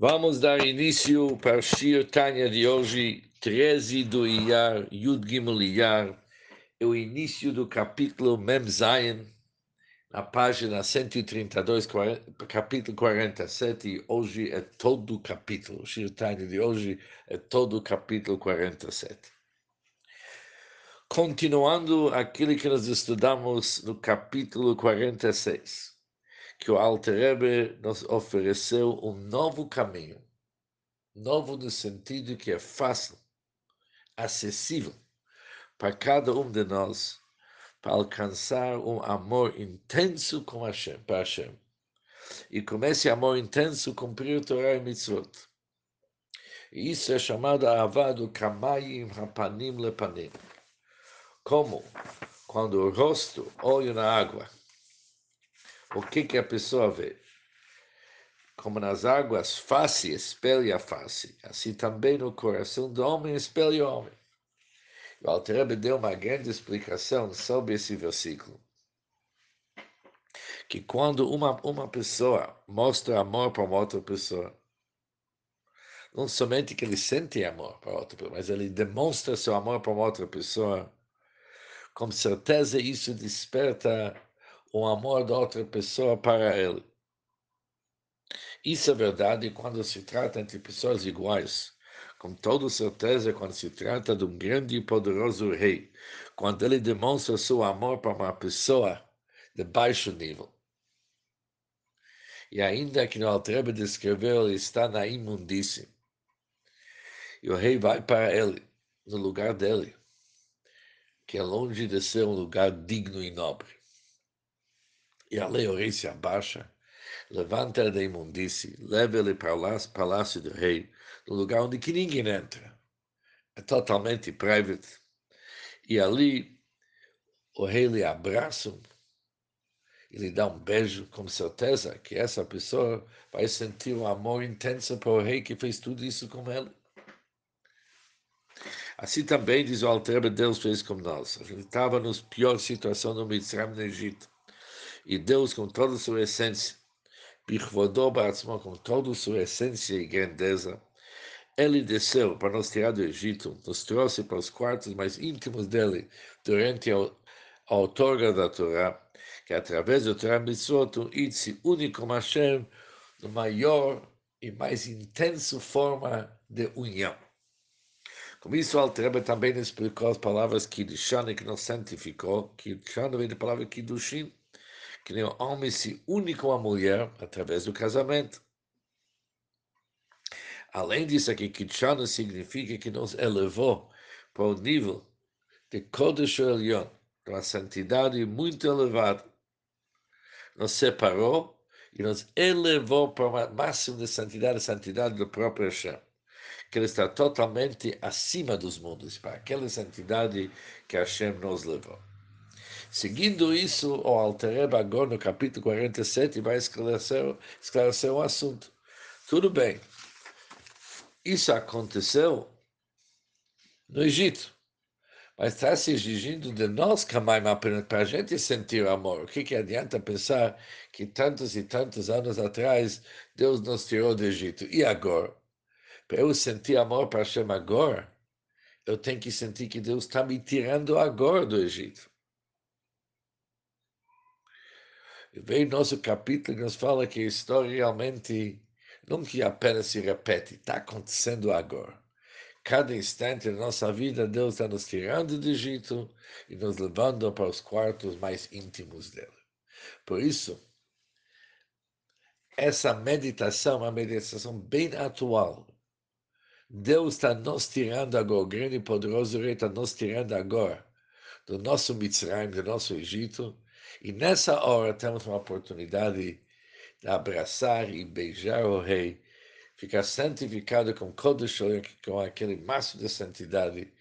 Vamos dar início para Shir Tanya de hoje, 13 do Iyar, Yud Gimel Iyar, é o início do capítulo Mem Zayin, na página 132, 40, capítulo 47, e hoje é todo o capítulo. O Shir Tanya de hoje é todo o capítulo 47. Continuando aquilo que nós estudamos no capítulo 46 que o Alter nos ofereceu um novo caminho, novo no sentido que é fácil, acessível para cada um de nós, para alcançar um amor intenso com Hashem, para Hashem. E com esse amor intenso cumprir Torah e Mitzvot. E isso é chamado Avado Kamayim Hapanim Lepanim. Como quando o rosto olha na água o que, que a pessoa vê? Como nas águas, face espelha face, assim também no coração do homem espelha o homem. O Alter deu uma grande explicação sobre esse versículo. Que quando uma, uma pessoa mostra amor para uma outra pessoa, não somente que ele sente amor para outra pessoa, mas ele demonstra seu amor para uma outra pessoa, com certeza isso desperta o amor da outra pessoa para ele. Isso é verdade quando se trata entre pessoas iguais. Com toda certeza, quando se trata de um grande e poderoso rei, quando ele demonstra seu amor para uma pessoa de baixo nível. E ainda que no Altrebe descreveu, ele está na imundície. E o rei vai para ele, no lugar dele, que é longe de ser um lugar digno e nobre. E a lei rei se abaixa, levanta ele da imundície, leva ele para o palácio do rei, no lugar onde que ninguém entra. É totalmente private. E ali o rei lhe abraça e lhe dá um beijo, com certeza que essa pessoa vai sentir um amor intenso para o rei que fez tudo isso com ele. Assim também, diz o Alter, Deus fez com nós. Ele estava nas piores situações no Mitzrayim, no Egito. E Deus, com toda a sua essência, Bichvodó Baratzmó, com toda a sua essência e grandeza, ele desceu para nos tirar do Egito, nos trouxe para os quartos mais íntimos dele durante a, a outorga da Torá, que através do Torá Mitzvot, o une com Hashem no maior e mais intenso forma de união. Com isso, o Altreba também explicou as palavras Kiddushan que nos santificou, Kiddushan vem da palavra Kiddushin, que nem o homem se une com a mulher através do casamento. Além disso, aqui, Kitshana significa que nos elevou para o nível de Kodesh Elyon, de uma santidade muito elevada. Nos separou e nos elevou para o máximo de santidade, a santidade do próprio Hashem. Que ele está totalmente acima dos mundos, para aquela santidade que Hashem nos levou. Seguindo isso, o Alter agora no capítulo 47 vai esclarecer, esclarecer o assunto. Tudo bem. Isso aconteceu no Egito. Mas está se exigindo de nós, Kamaim, para a gente sentir amor. O que, que adianta pensar que tantos e tantos anos atrás Deus nos tirou do Egito? E agora? Para eu sentir amor para Hashem agora, eu tenho que sentir que Deus está me tirando agora do Egito. Vem nosso capítulo que nos fala que a história realmente não que apenas se repete, está acontecendo agora. Cada instante da nossa vida, Deus está nos tirando do Egito e nos levando para os quartos mais íntimos dele. Por isso, essa meditação é uma meditação bem atual. Deus está nos tirando agora, o grande e poderoso Rei está nos tirando agora do nosso Mitzrayim, do nosso Egito, e nessa hora temos uma oportunidade de abraçar e beijar o rei, ficar santificado com Kodesh com aquele máximo de santidade,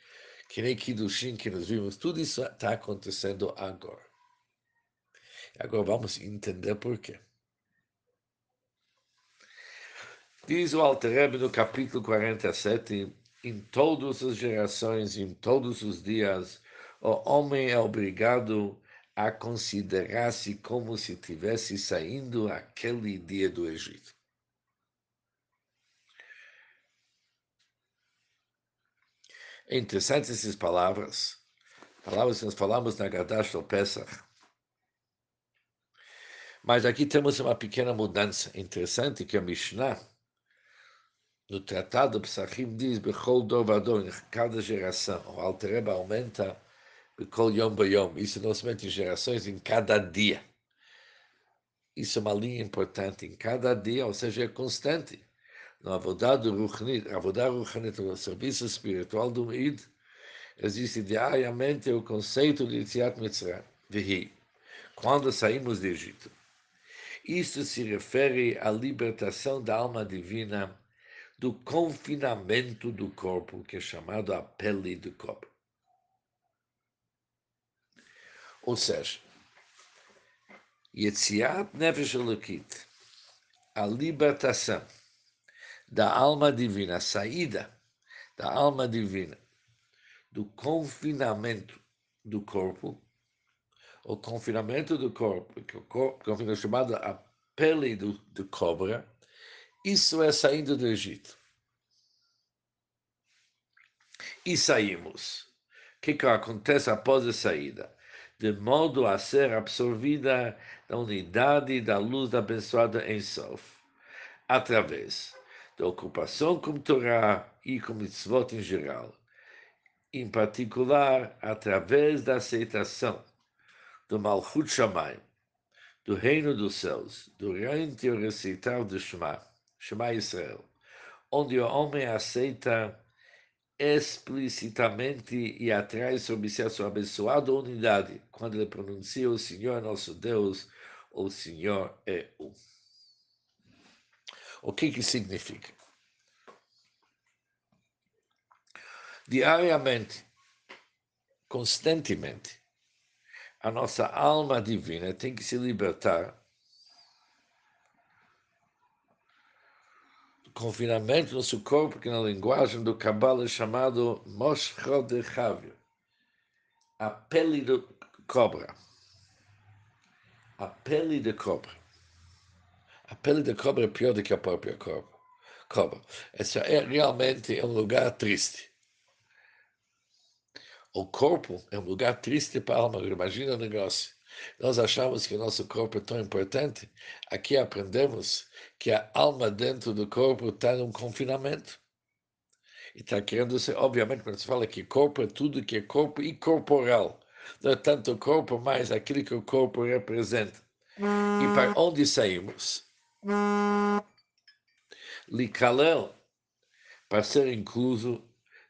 que nem Kiddushin que nós vimos, tudo isso está acontecendo agora. Agora vamos entender por quê. Diz o Alter no capítulo 47, em todas as gerações, em todos os dias, o homem é obrigado a considerar-se como se tivesse saindo aquele dia do Egito. É interessante essas palavras, palavras que nós falamos na Gadasha Pesach. Mas aqui temos uma pequena mudança interessante que a Mishnah, no Tratado Psachim, diz: Bechol Dovador, em cada geração, o Altereba aumenta Bechol Yom Bayom. Isso não somente em gerações, em cada dia. Isso é uma linha importante. Em cada dia, ou seja, é constante no Avodado Ruchnit, no serviço espiritual do Meid, existe diariamente o conceito de Yitziat Mitzrayim, Vihi, quando saímos do Egito. Isso se refere à libertação da alma divina do confinamento do corpo, que é chamado a pele do corpo. Ou seja, Yetziat Nefesh Elokit, a libertação da alma divina, a saída da alma divina do confinamento do corpo, o confinamento do corpo, que o corpo, é chamado a pele do, do cobra, isso é saindo do Egito. E saímos. O que, que acontece após a saída? De modo a ser absorvida na unidade da luz da abençoada em Sof, através da ocupação com Torá e com mitzvot em geral, em particular através da aceitação do Malchut Shamayim, do reino dos céus, durante o recitar do Shema, Shema Israel, onde o homem aceita explicitamente e atrai sobre si a sua abençoada unidade, quando ele pronuncia o Senhor nosso Deus, o Senhor é um. O que que significa? Diariamente, constantemente, a nossa alma divina tem que se libertar confinamento do nosso corpo, que na linguagem do Kabbalah é chamado Moshchod a pele do cobra. A pele de cobra. A pele de cobra é pior do que a própria cobra. cobra. Esse é realmente um lugar triste. O corpo é um lugar triste para a alma. Imagina o negócio. Nós achamos que o nosso corpo é tão importante. Aqui aprendemos que a alma dentro do corpo está num confinamento. E está querendo ser, obviamente, quando se fala que corpo é tudo que é corpo e corporal. Não é tanto o corpo, mas aquilo que o corpo representa. E para onde saímos? Likalel, para ser incluso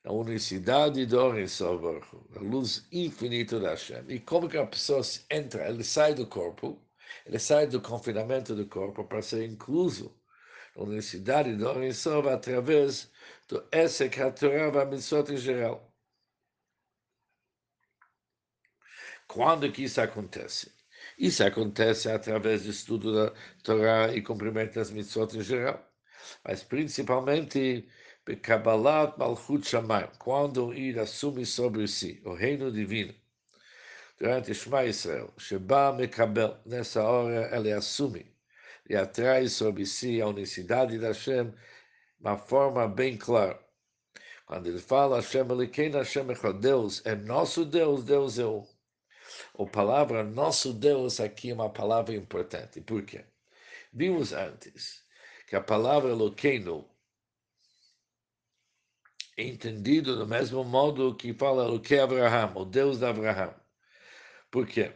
na unicidade do Orensover, a luz infinita da Hashem. E como que a pessoa entra, ele sai do corpo, ele sai do confinamento do corpo para ser incluso na unicidade do Orensover através do Esek HaTorah e Mitzvot em geral. Quando que isso acontece? Isso acontece através do estudo da Torá e cumprimento das mitzvot em geral, mas principalmente Kabbalat Malchut Shamayim, quando ir assume sobre si o reino divino, durante Shema Israel, Sheba Mekabel, nessa hora ele assume e atrai sobre si a unicidade da Hashem, uma forma bem clara. Quando ele fala Hashem Elikein Hashem Echad, Deus é nosso Deus, Deus é um. A palavra nosso Deus aqui é uma palavra importante. Por quê? Vimos antes que a palavra Eloqueno é entendido do mesmo modo que fala o que Abraham, o Deus de Abraham. Por quê?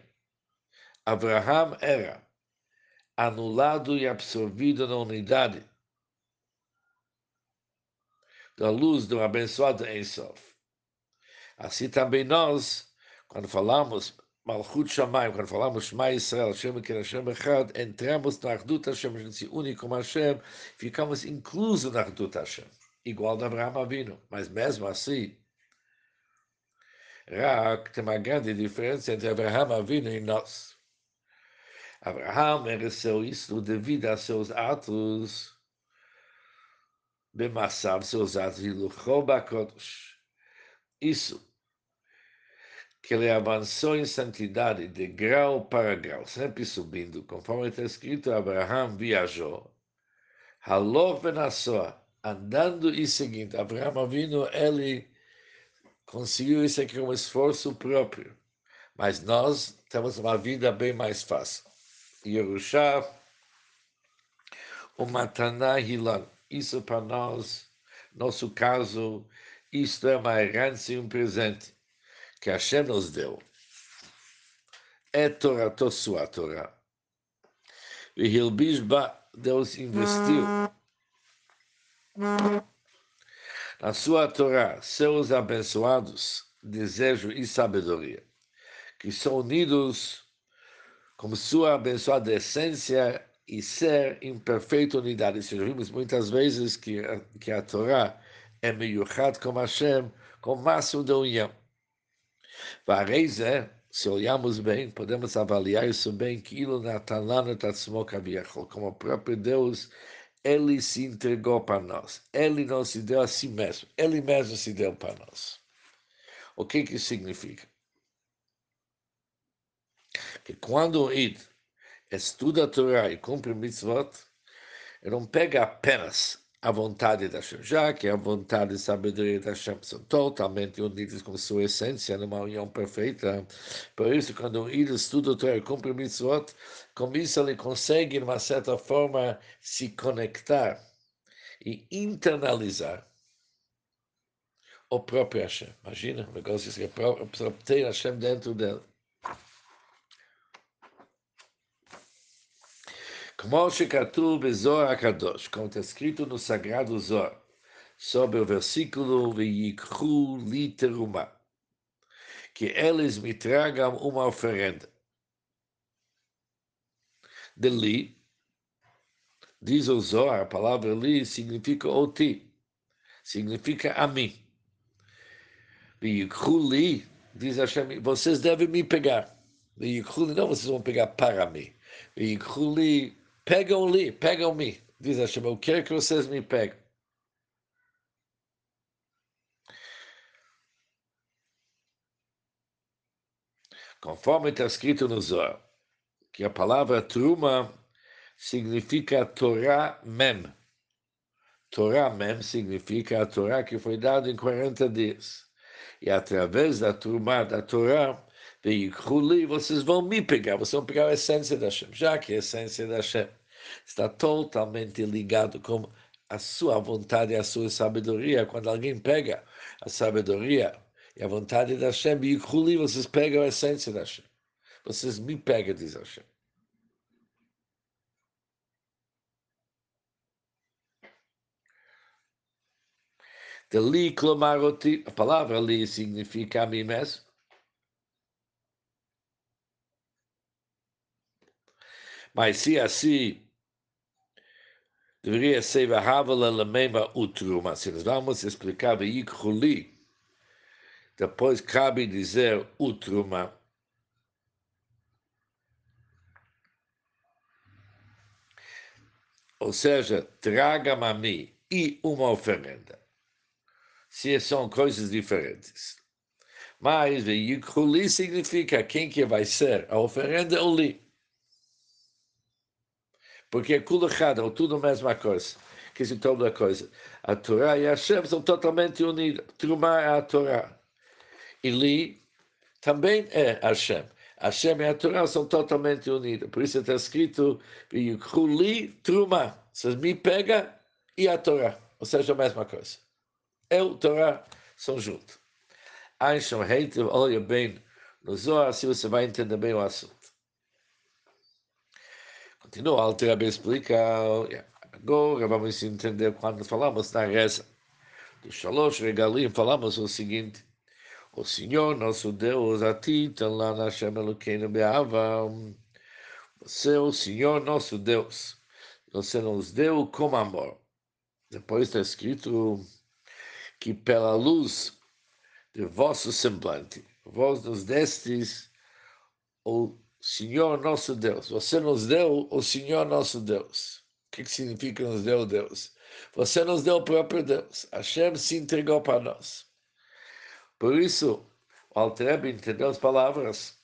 Abraham era anulado e absorvido na unidade da luz do abençoado Ensof. Assim também nós, quando falamos Malchut Shamayim, quando falamos Shema Israel, Hashem que Hashem Echad, entramos na Ardut Hashem, a gente se une com Hashem, ficamos inclusos na Ardut Hashem, igual da Abraham Avinu. Mas mesmo assim, Rak tem uma grande diferença entre Abraham Avinu e nós. Abraham mereceu isso devido a seus atos, Bemassav, seus atos, e Luchobakodosh. Isso que ele avançou em santidade de grau para grau, sempre subindo, conforme está escrito, Abraham viajou, Halor Benassoa, andando e seguindo. Abraham vindo, ele conseguiu isso aqui com um esforço próprio. Mas nós temos uma vida bem mais fácil. Yerushá, o Mataná Hilal. Isso para nós, nosso caso, isto é uma herança e um presente que Hashem nos deu. É Torá, sua Torá. E Hilbishba, Deus investiu na sua Torá, seus abençoados, desejo e sabedoria, que são unidos como sua abençoada essência e ser em perfeita unidade. Isso vimos muitas vezes que, que a Torá é meio com Hashem, com o máximo da união. Vareze, se olharmos bem, podemos avaliar isso bem, que Ilo Natalana Tatsmo como o próprio Deus, ele se entregou para nós. Ele não se deu a si mesmo, ele mesmo se deu para nós. O que que significa? Que quando o Id estuda a Torá e cumpre mitzvot, ele não pega apenas a vontade da Hashem, já que a vontade e sabedoria da Hashem são totalmente unidas com sua essência, numa união perfeita. Por isso, quando ele estuda o Torá e cumpre mitzvot, com isso ele consegue, de uma certa forma, se conectar e internalizar o próprio Hashem. Imagina, o negócio que a pessoa tem Hashem dentro dele. Como está escrito no Sagrado Zohar, sobre o versículo que eles me tragam uma oferenda. De li, diz o Zohar, a palavra li significa oti, significa a mim. Veyikru li, diz Hashem, vocês devem me pegar. Não vocês vão pegar para mim. Veyikru li, Pegam-lhe, pegam-me. Diz Hashem, eu quero que vocês me peguem. Conforme está escrito no Zohar, que a palavra truma significa Torá Mem. Torá Mem significa a Torá que foi dada em 40 dias. E através da truma da Torá, Veikuli, vocês vão me pegar, vocês vão pegar a essência da Hashem, já que a essência da Hashem está totalmente ligado com a sua vontade e a sua sabedoria. Quando alguém pega a sabedoria e a vontade da Hashem, Veikuli, vocês pegam a essência da Hashem. Vocês me pegam, diz Hashem. A palavra li significa a mim mesmo. Mas se assim deveria ser Lamema Utruma, se nós vamos explicar Veikhuli, depois cabe dizer Utruma. Ou seja, traga-me a mim e uma oferenda. Se são coisas diferentes. Mas Veikhuli significa quem que vai ser a oferenda ou li porque culachada, ou tudo a mesma coisa. Que se toda coisa. A Torá e a Hashem são totalmente unidas. Trumá é a Torá. Li também é Hashem. Hashem e a Torá são totalmente unidas. Por isso está escrito, Li Trumá. Vocês me pega e a Torá. Ou seja, a mesma coisa. Eu, Torá, são juntos. Einstein, olha bem no Zohar, assim você vai entender bem o assunto. Continua, o Alter explica, agora vamos entender quando falamos na reza do Shalosh Regalim, falamos o seguinte, o Senhor nosso Deus, a ti, lá na Shem Elokeinu Beava, você é o Senhor nosso Deus, você nos deu com amor. Depois está escrito que pela luz de vosso semblante, vós nos destes o Senhor nosso Deus. Você nos deu o Senhor nosso Deus. O que, que significa nos deu Deus? Você nos deu o próprio Deus. Hashem se entregou para nós. Por isso, o Altrebe entendeu as palavras.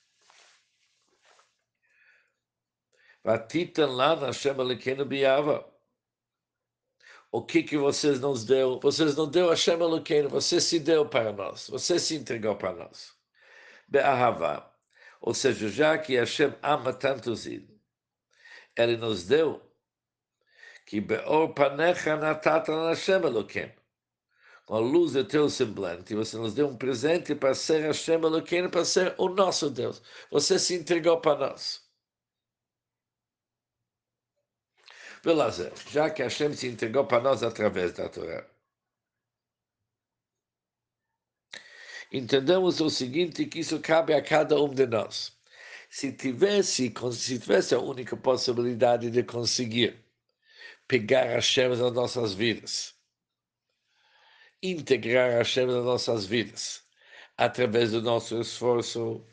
Vatitan lá na Hashem Elikenu Biava. o que que vocês nos deu? Vocês não deu Hashem Eloqueno, você se deu para nós, você se entregou para nós. Be'ahava. Ou seja, já que Hashem ama tanto os ele nos deu que be'or panecha natata Hashem Eloqueno. Com a luz do teu semblante, você nos deu um presente para ser Hashem Eloqueno, para ser o nosso Deus. Você se entregou para nós. Belazer, já que Hashem se entregou para nós através da Torá. Entendemos o seguinte, que isso cabe a cada um de nós. Se tivesse, se tivesse a única possibilidade de conseguir pegar Hashem nas nossas vidas, integrar Hashem nas nossas vidas, através do nosso esforço,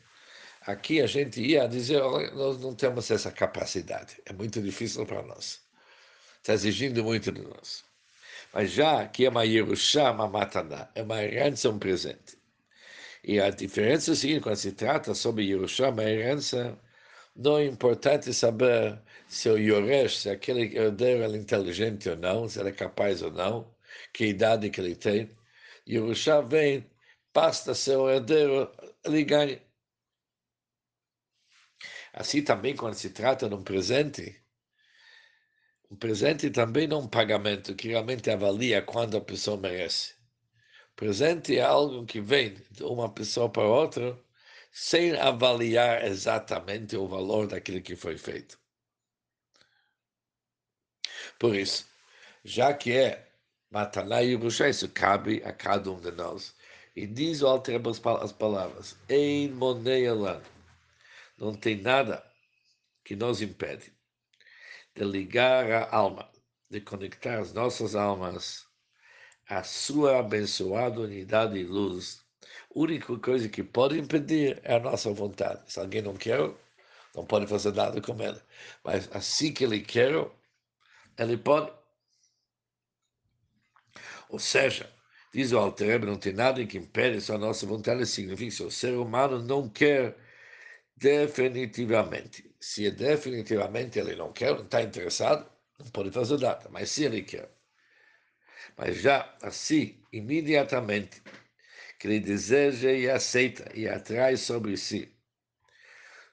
aqui a gente ia dizer, olha, nós não temos essa capacidade, é muito difícil para nós está exigindo muito de nós. Mas já que é uma Yerushá, uma Mataná, é uma herança, um presente. E a diferença é a seguinte, quando se trata sobre Yerushá, uma herança, não é importante saber se o Yoresh, se aquele herdeiro é inteligente ou não, se ele é capaz ou não, que idade que ele tem. Yerushá vem, basta ser o herdeiro, ele ganha. Assim também, quando se trata de um presente, um presente também não é um pagamento que realmente avalia quando a pessoa merece. Presente é algo que vem de uma pessoa para outra sem avaliar exatamente o valor daquilo que foi feito. Por isso, já que é Mataná Yerusha, isso cabe a cada um de nós. E diz o Altreba as palavras, Ein Moneyalan, não tem nada que nos impede de ligar a alma, de conectar as nossas almas à sua abençoada unidade e luz. A única coisa que pode impedir é a nossa vontade. Se alguém não quer, não pode fazer nada com ele. Mas assim que ele quer, ele pode. Ou seja, diz o Alter não tem nada que impede só a nossa vontade, significa que se o ser humano não quer definitivamente. Se definitivamente ele não quer, não está interessado, não pode fazer nada. Mas se ele quer, mas já assim, imediatamente, que ele deseja e aceita e atrai sobre si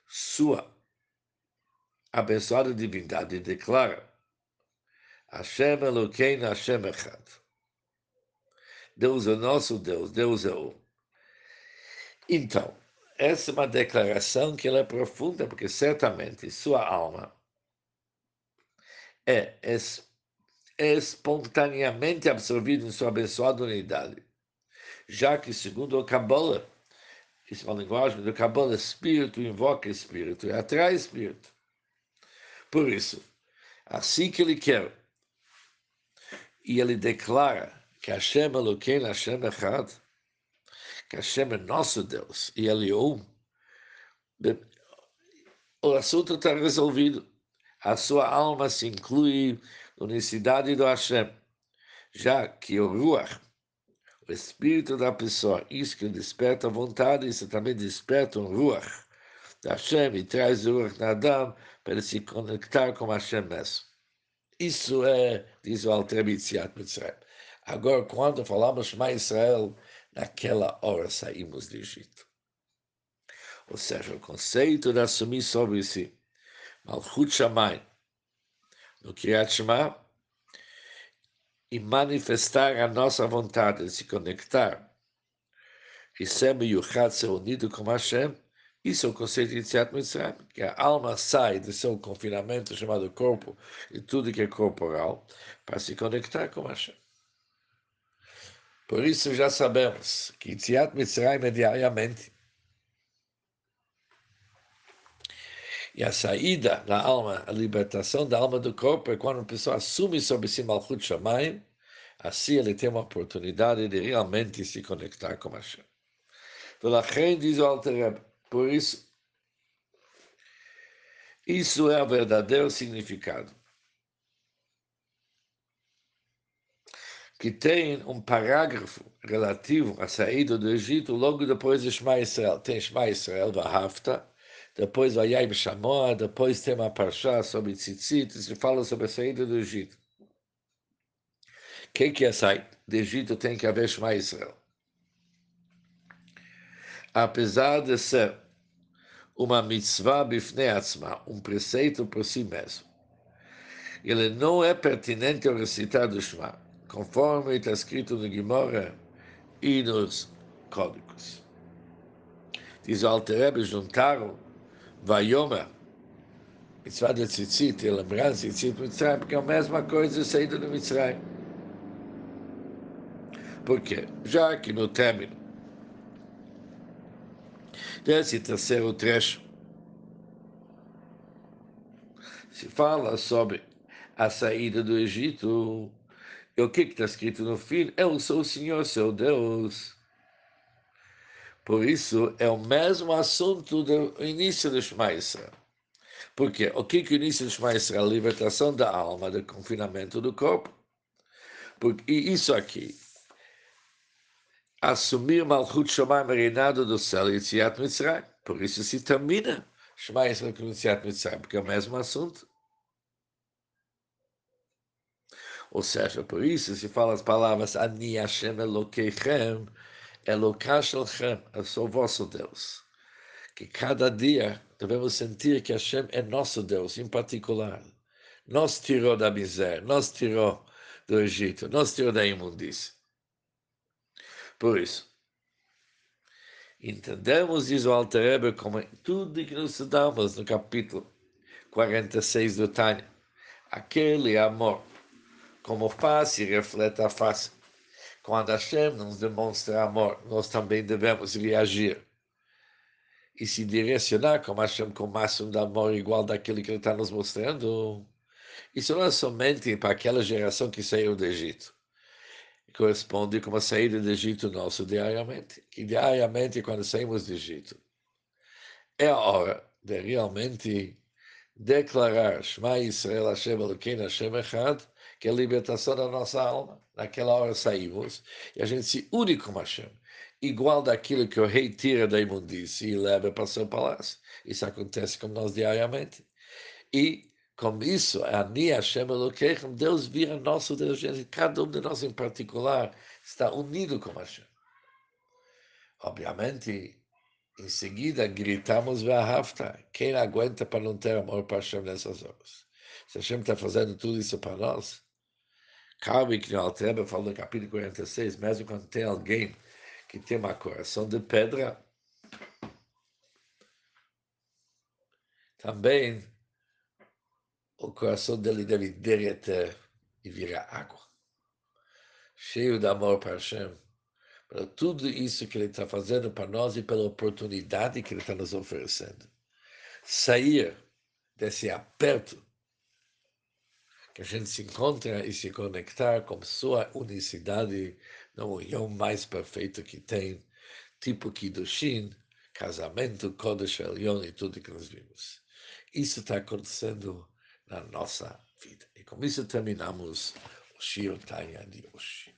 sua abençoada divindade, declara Hashem Elokeinu Hashem Echad. Deus é nosso Deus, Deus é um. Então, essa é uma declaração que é profunda, porque certamente sua alma é espontaneamente absorvida em sua abençoada unidade, já que, segundo o Kabbalah, isso é uma linguagem do Kabbalah, espírito invoca espírito e atrai espírito. Por isso, assim que ele quer, e ele declara que Hashem Eloquim, Hashem Echad, que Hashem é nosso Deus e Ele é o assunto está resolvido. A sua alma se inclui unicidade do Hashem, já que o Ruach, o espírito da pessoa, isso que desperta a vontade, isso também desperta um Ruach da Hashem e traz o Ruach na Adam para se conectar com Hashem mesmo. Isso é, diz o Alter Mitziat Mitzrayim. Agora, quando falamos Shema Israel, naquela hora saímos do Egito. Ou seja, o conceito de assumir sobre si Malchut Shammai no Kiryat Shema e manifestar a nossa vontade de se conectar e ser Yuchat, ser unido com Hashem, isso é o conceito de Yitziat Mitzrayim, que a alma sai do seu confinamento chamado corpo e tudo que é corporal para se conectar com Hashem. Por isso já sabemos que Yitziat Mitzrayim é diariamente. E a saída da alma, a libertação da alma do corpo é quando a pessoa assume sobre si Malchut Shamayim, assim ele tem uma oportunidade de realmente se conectar com Hashem. Velachem diz o Alter por isso, isso é o verdadeiro significado. que tem um parágrafo relativo à saída do Egito logo depois de Shema Israel. Tem Shema Israel, Vahafta, depois Vayai Shamoa, depois tem uma parshá sobre Tzitzit, que fala sobre a saída do Egito. que, que é sair do Egito tem que haver Shema Israel. Apesar de ser uma mitzvah bifnei atzma, um preceito por si mesmo, ele não é pertinente ao recitar do Shema, conforme está escrito no Gemara e nos códigos. Diz o Alterebe, juntaram Vayomer, mitzvah de tzitzit, lembrança de tzitzit Mitzrayim, porque é a mesma coisa de saída do Mitzrayim. Por quê? Já que no término desse terceiro trecho se fala sobre a saída do Egito, e o que está escrito no fim? Eu sou o Senhor, seu Deus. Por isso, é o mesmo assunto do início do Shema Israel. Porque o que, que o início do Shema Israel? A libertação da alma, do confinamento do corpo. Porque, e isso aqui, assumir Malchut Shomai reinado do céu e Yitziat Mitzrayim. Por isso se termina Shema Israel com Yitziat Mitzrayim, porque é o mesmo assunto. Ou seja, por isso se fala as palavras Ani Hashem Elokeichem, Elokashelchem, eu sou vosso Deus. Que cada dia devemos sentir que Hashem é nosso Deus, em particular. Nos tirou da miséria, nos tirou do Egito, nos tirou da imundícia. Por isso, entendemos, diz o Alter como tudo que nós estudamos no capítulo 46 do Tânia, aquele amor, como faz e reflete a face. Quando Hashem nos demonstra amor, nós também devemos reagir e se direcionar como Hashem com o máximo de amor igual daquele que ele está nos mostrando. Isso não é somente para aquela geração que saiu do Egito corresponde com a saída do Egito nosso diariamente. Que diariamente, quando saímos do Egito, é a hora de realmente declarar Shema Israel Hashem Elokein Hashem Echad, que é a libertação da nossa alma. Naquela hora saímos e a gente se une com Hashem, igual daquilo que o rei tira da imundícia e leva para seu palácio. Isso acontece com nós diariamente. E com isso, Ani Hashem Elokeichem, Deus vira nosso Deus, cada um de nós em particular está unido com Hashem. Obviamente, em seguida, gritamos Ve'ahavta. Quem aguenta para não ter amor para Hashem nessas horas? Se Hashem está fazendo tudo isso para nós, cabe que no Altreba falou no capítulo 46, mesmo quando tem alguém que tem um coração de pedra, também o coração dele deve derreter e virar água. Cheio de amor para Hashem, para tudo isso que ele está fazendo para nós e pela oportunidade que ele está nos oferecendo. Sair desse aperto que a gente se encontra e se conectar com sua unicidade na união mais perfeita que tem, tipo Kiddushin, casamento, Kodesh Elyon e tudo que nós vimos. Isso está acontecendo na nossa vida. E com isso terminamos o Shir Tanya de hoje.